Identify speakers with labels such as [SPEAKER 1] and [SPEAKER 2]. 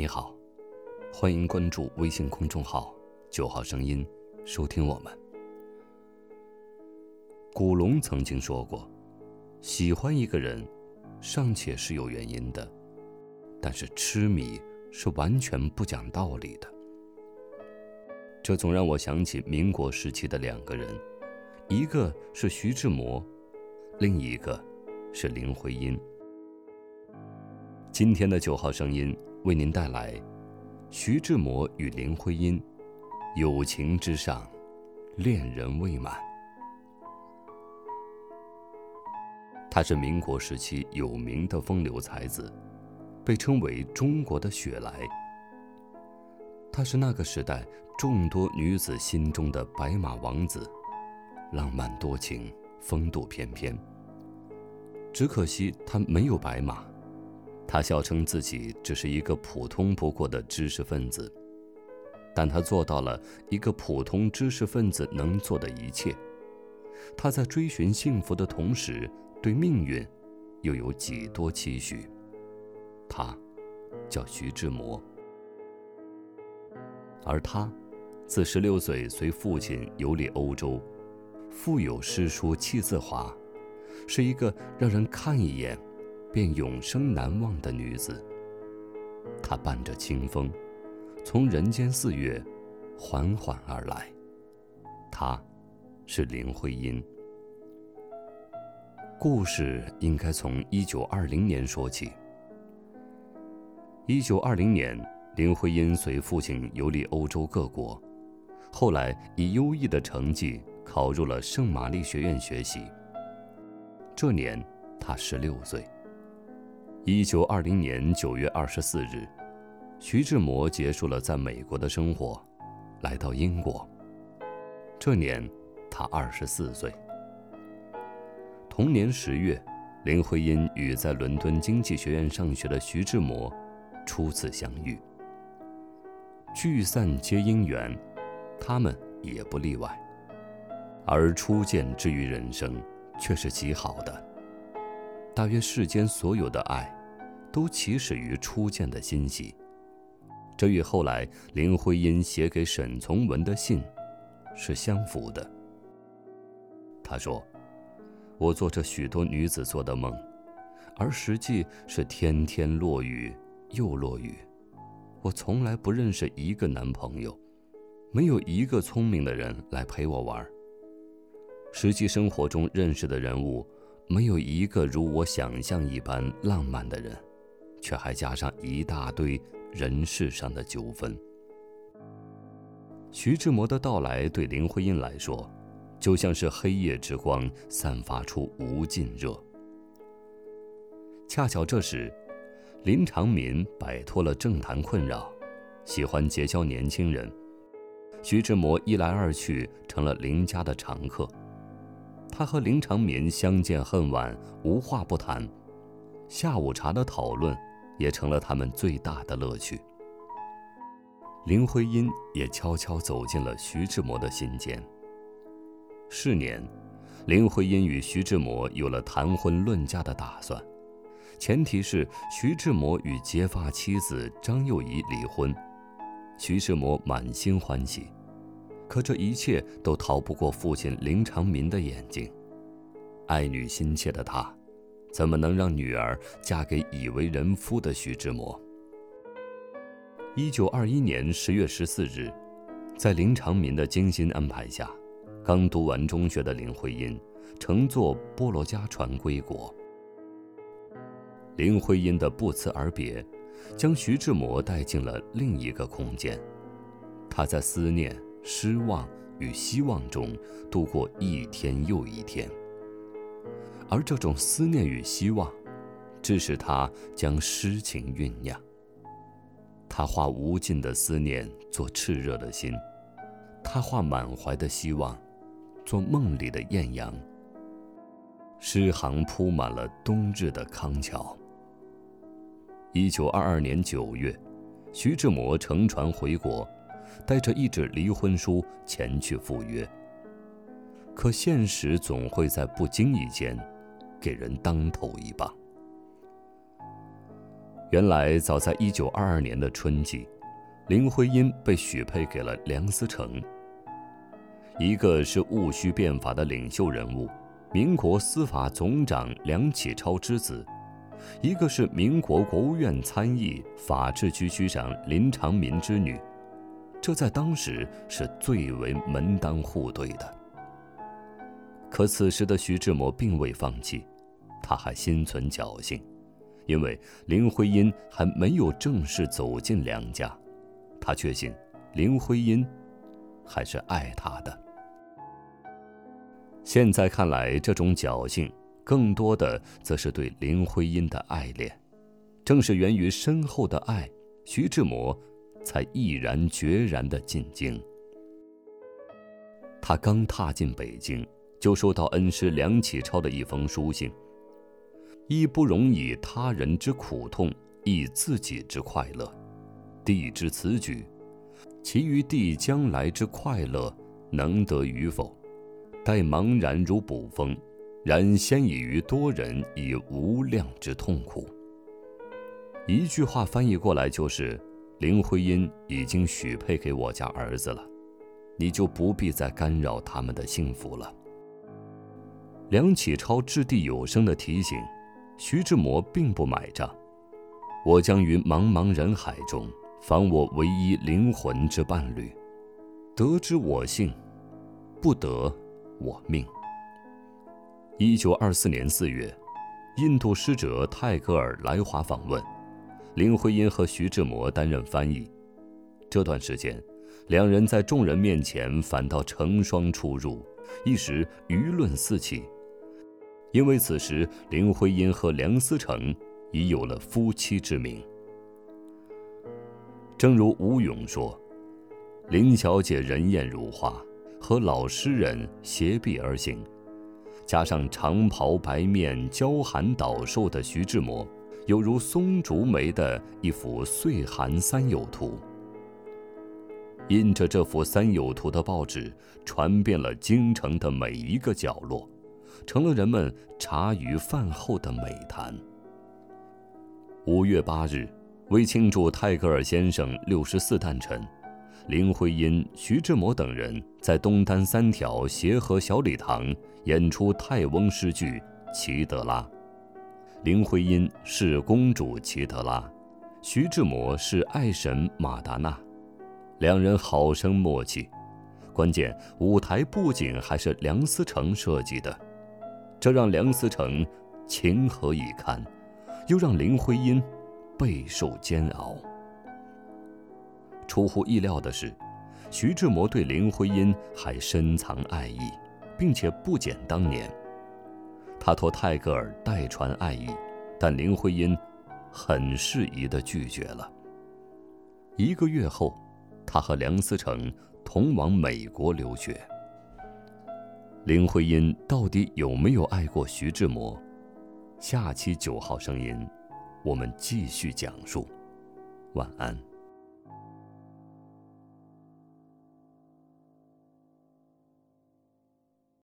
[SPEAKER 1] 你好，欢迎关注微信公众号“九号声音”，收听我们。古龙曾经说过：“喜欢一个人，尚且是有原因的，但是痴迷是完全不讲道理的。”这总让我想起民国时期的两个人，一个是徐志摩，另一个是林徽因。今天的九号声音为您带来徐志摩与林徽因，友情之上，恋人未满。他是民国时期有名的风流才子，被称为中国的雪莱。他是那个时代众多女子心中的白马王子，浪漫多情，风度翩翩。只可惜他没有白马。他笑称自己只是一个普通不过的知识分子，但他做到了一个普通知识分子能做的一切。他在追寻幸福的同时，对命运又有几多期许？他叫徐志摩，而他自十六岁随父亲游历欧洲，腹有诗书气自华，是一个让人看一眼。便永生难忘的女子。她伴着清风，从人间四月缓缓而来。她，是林徽因。故事应该从一九二零年说起。一九二零年，林徽因随父亲游历欧洲各国，后来以优异的成绩考入了圣玛丽学院学习。这年，她十六岁。一九二零年九月二十四日，徐志摩结束了在美国的生活，来到英国。这年，他二十四岁。同年十月，林徽因与在伦敦经济学院上学的徐志摩初次相遇。聚散皆因缘，他们也不例外。而初见之于人生，却是极好的。大约世间所有的爱，都起始于初见的欣喜。这与后来林徽因写给沈从文的信，是相符的。他说：“我做着许多女子做的梦，而实际是天天落雨又落雨。我从来不认识一个男朋友，没有一个聪明的人来陪我玩。实际生活中认识的人物。”没有一个如我想象一般浪漫的人，却还加上一大堆人事上的纠纷。徐志摩的到来对林徽因来说，就像是黑夜之光，散发出无尽热。恰巧这时，林长民摆脱了政坛困扰，喜欢结交年轻人，徐志摩一来二去成了林家的常客。他和林长民相见恨晚，无话不谈，下午茶的讨论也成了他们最大的乐趣。林徽因也悄悄走进了徐志摩的心间。是年，林徽因与徐志摩有了谈婚论嫁的打算，前提是徐志摩与结发妻子张幼仪离婚。徐志摩满心欢喜。可这一切都逃不过父亲林长民的眼睛。爱女心切的他，怎么能让女儿嫁给已为人夫的徐志摩？一九二一年十月十四日，在林长民的精心安排下，刚读完中学的林徽因乘坐波罗加船归国。林徽因的不辞而别，将徐志摩带进了另一个空间。他在思念。失望与希望中度过一天又一天，而这种思念与希望，致使他将诗情酝酿。他化无尽的思念做炽热的心，他化满怀的希望做梦里的艳阳。诗行铺满了冬日的康桥。一九二二年九月，徐志摩乘船回国。带着一纸离婚书前去赴约。可现实总会在不经意间，给人当头一棒。原来，早在一九二二年的春季，林徽因被许配给了梁思成。一个是戊戌变法的领袖人物，民国司法总长梁启超之子；一个是民国国务院参议、法制局局长林长民之女。这在当时是最为门当户对的。可此时的徐志摩并未放弃，他还心存侥幸。因为林徽因还没有正式走进梁家，他确信林徽因还是爱他的。现在看来，这种侥幸更多的则是对林徽因的爱恋。正是源于深厚的爱，徐志摩才毅然决然的进京。他刚踏进北京，就收到恩师梁启超的一封书信。亦不容以他人之苦痛，亦自己之快乐。帝之此举，其余帝将来之快乐，能得与否？待茫然如捕风，然先已于多人以无量之痛苦。一句话翻译过来就是：林徽因已经许配给我家儿子了，你就不必再干扰他们的幸福了。梁启超掷地有声的提醒。徐志摩并不买账，我将于茫茫人海中访我唯一灵魂之伴侣，得之我幸，不得我命。一九二四年四月，印度使者泰戈尔来华访问，林徽因和徐志摩担任翻译。这段时间，两人在众人面前反倒成双出入，一时舆论四起。因为此时林徽因和梁思成已有了夫妻之名。正如吴勇说：“林小姐人艳如花，和老诗人携臂而行，加上长袍白面、娇寒倒瘦的徐志摩，犹如松竹梅的一幅岁寒三友图。”印着这幅三友图的报纸传遍了京城的每一个角落。成了人们茶余饭后的美谈。五月八日，为庆祝泰戈尔先生六十四诞辰，林徽因、徐志摩等人在东单三条协和小礼堂演出泰翁诗剧《齐德拉》。林徽因是公主齐德拉，徐志摩是爱神马达纳，两人好生默契。关键舞台布景还是梁思成设计的。这让梁思成情何以堪，又让林徽因备受煎熬。出乎意料的是，徐志摩对林徽因还深藏爱意，并且不减当年。他托泰戈尔代传爱意，但林徽因很适宜地拒绝了。一个月后，他和梁思成同往美国留学。林徽因到底有没有爱过徐志摩？下期九号声音，我们继续讲述。晚安。